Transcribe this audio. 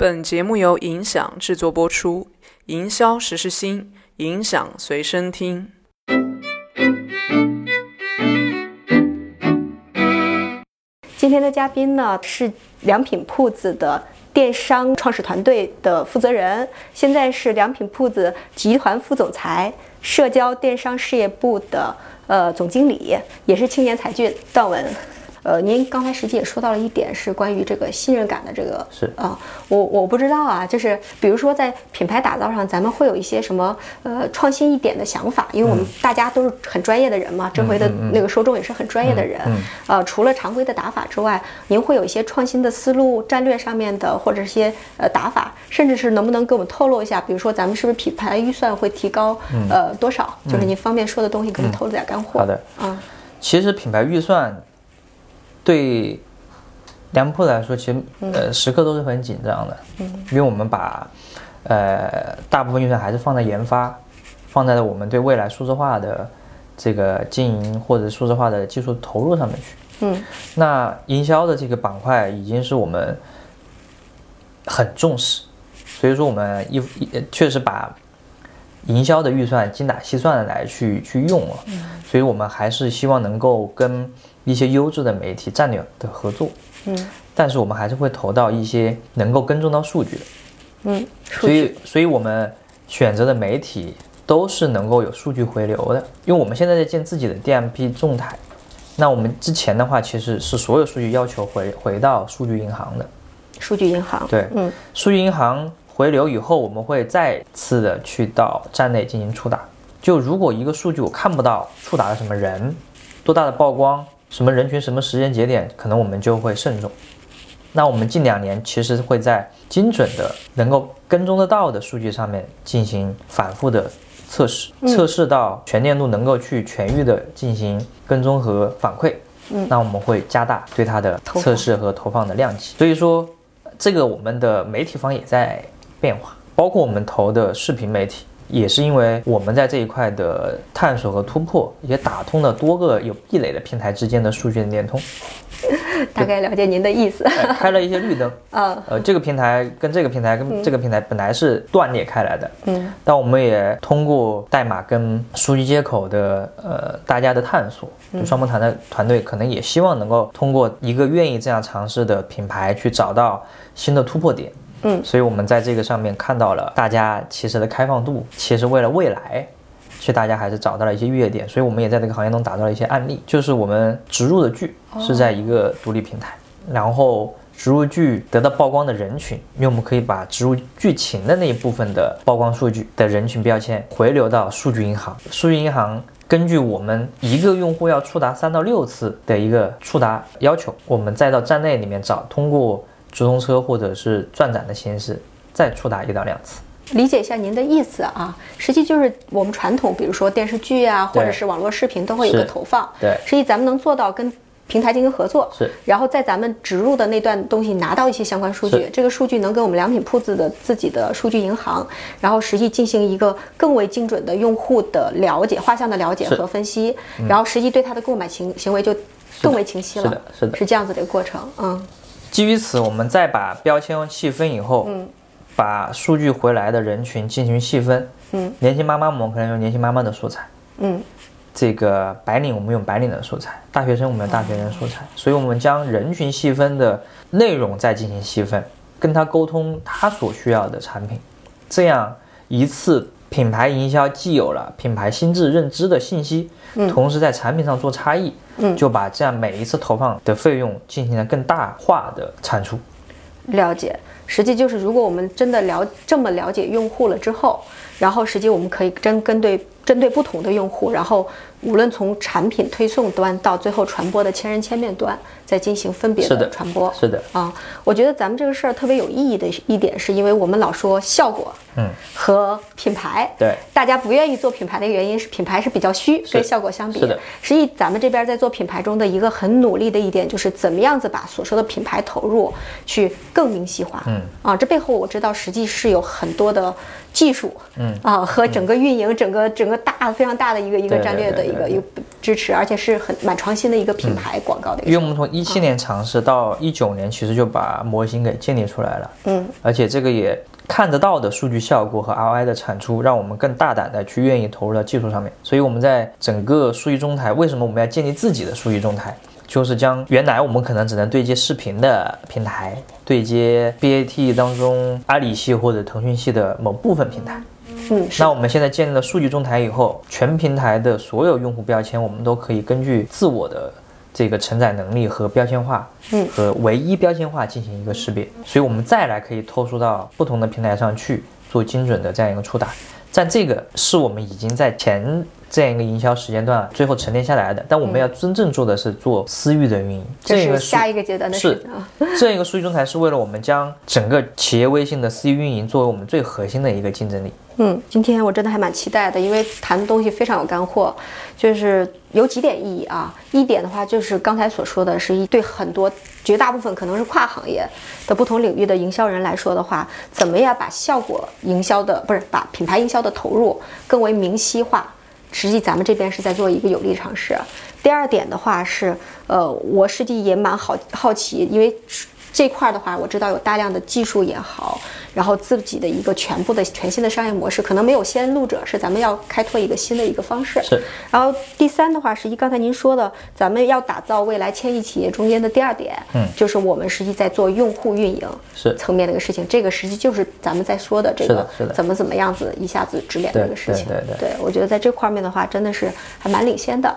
本节目由影响制作播出，营销时时新，影响随身听。今天的嘉宾呢是良品铺子的电商创始团队的负责人，现在是良品铺子集团副总裁、社交电商事业部的呃总经理，也是青年才俊段文。呃，您刚才实际也说到了一点，是关于这个信任感的这个是。啊，我我不知道啊，就是比如说在品牌打造上，咱们会有一些什么呃创新一点的想法，因为我们大家都是很专业的人嘛，这回的那个受众也是很专业的人，呃，除了常规的打法之外，您会有一些创新的思路、战略上面的或者一些呃打法，甚至是能不能给我们透露一下，比如说咱们是不是品牌预算会提高呃多少？就是您方便说的东西，可以透露点干货。好的，啊，其实品牌预算对良铺来说，其实呃时刻都是很紧张的，嗯，因为我们把呃大部分预算还是放在研发，放在了我们对未来数字化的这个经营或者数字化的技术投入上面去，嗯，那营销的这个板块已经是我们很重视，所以说我们一一确实把营销的预算精打细算的来去去用了，所以我们还是希望能够跟一些优质的媒体战略的合作，嗯，但是我们还是会投到一些能够跟踪到数据的，嗯，所以，所以我们选择的媒体都是能够有数据回流的，因为我们现在在建自己的 DMP 众台，那我们之前的话其实是所有数据要求回回到数据银行的，数据银行，对，嗯，数据银行回流以后，我们会再次的去到站内进行触达。就如果一个数据我看不到触达了什么人，多大的曝光，什么人群，什么时间节点，可能我们就会慎重。那我们近两年其实会在精准的、能够跟踪得到的数据上面进行反复的测试，测试到全链路能够去全域的进行跟踪和反馈。嗯，那我们会加大对它的测试和投放的量级。所以说，这个我们的媒体方也在变化，包括我们投的视频媒体，也是因为我们在这一块的探索和突破，也打通了多个有壁垒的平台之间的数据的联通，大概了解您的意思，哎开了一些绿灯。嗯。呃，这个平台跟这个平台跟这个平台本来是断裂开来的，嗯，但我们也通过代码跟数据接口的呃大家的探索，就双方团的团队可能也希望能够通过一个愿意这样尝试的品牌去找到新的突破点。嗯所以我们在这个上面看到了大家其实的开放度，其实为了未来。其实大家还是找到了一些跃点，所以我们也在这个行业中打造了一些案例，就是我们植入的剧是在一个独立平台，然后植入剧得到曝光的人群，因为我们可以把植入剧情的那一部分的曝光数据的人群标签回流到数据银行，数据银行根据我们一个用户要触达三到六次的一个触达要求，我们再到站内里面找，通过直通车或者是转展的形式再触达一到两次。理解一下您的意思啊，实际就是我们传统，比如说电视剧啊，或者是网络视频都会有个投放，对实际咱们能做到跟平台进行合作，是然后在咱们植入的那段东西拿到一些相关数据，这个数据能给我们良品铺子的自己的数据银行，然后实际进行一个更为精准的用户的了解、画像的了解和分析，然后实际对他的购买行行为就更为清晰了，是的是的是这样子的一个过程，嗯基于此，我们再把标签细分以后，嗯。把数据回来的人群进行细分。嗯，年轻妈妈我们可能用年轻妈妈的素材，嗯。这个白领我们用白领的素材，大学生我们用大学生素材，所以我们将人群细分的内容再进行细分，跟他沟通他所需要的产品，这样一次品牌营销既有了品牌心智认知的信息，同时在产品上做差异，嗯。就把这样每一次投放的费用进行了更大化的产出。了解，实际就是如果我们真的了这么了解用户了之后，然后实际我们可以针针对针对不同的用户，然后无论从产品推送端到最后传播的千人千面端，再进行分别的的传播。是的，啊，我觉得咱们这个事儿特别有意义的一点，是因为我们老说效果，嗯，和品牌，对，大家不愿意做品牌的原因是品牌是比较虚，跟效果相比。是的实际咱们这边在做品牌中的一个很努力的一点，就是怎么样子把所说的品牌投入去更明细化。嗯，啊，这背后我知道实际是有很多的技术，嗯啊和整个运营整个整个大非常大的一个一个战略的一个一个支持，而且是很蛮创新的一个品牌广告的。因为我们从一七年尝试到一九年，其实就把模型给建立出来了。嗯，而且这个也看得到的数据效果和 ROI 的产出，让我们更大胆的去愿意投入到技术上面。所以我们在整个数据中台，为什么我们要建立自己的数据中台？就是将原来我们可能只能对接视频的平台，对接 BAT 当中阿里系或者腾讯系的某部分平台。嗯，那我们现在建立了数据中台以后，全平台的所有用户标签，我们都可以根据自我的这个承载能力和标签化，嗯，和唯一标签化进行一个识别。所以我们再来可以透出到不同的平台上去做精准的这样一个触达。但这个是我们已经在前。这样一个营销时间段，最后沉淀下来的。但我们要真正做的是做私域的运营，这是下一个阶段的事是 这样一个数据中台，是为了我们将整个企业微信的私域运营作为我们最核心的一个竞争力。嗯，今天我真的还蛮期待的，因为谈的东西非常有干货，就是有几点意义啊。一点的话，就是刚才所说的是一对很多绝大部分可能是跨行业的不同领域的营销人来说的话，怎么样把效果营销的不是把品牌营销的投入更为明晰化。实际咱们这边是在做一个有力尝试。第二点的话是，呃，我实际也蛮好好奇，因为。这块的话，我知道有大量的技术也好，然后自己的一个全部的全新的商业模式，可能没有先路者，是咱们要开拓一个新的一个方式。是。然后第三的话，实际刚才您说的，咱们要打造未来千亿企业中间的第二点，嗯，就是我们实际在做用户运营是层面的一个事情。这个实际就是咱们在说的这个怎么怎么样子一下子直连的一个事情。对对对。对我觉得在这块面的话，真的是还蛮领先的。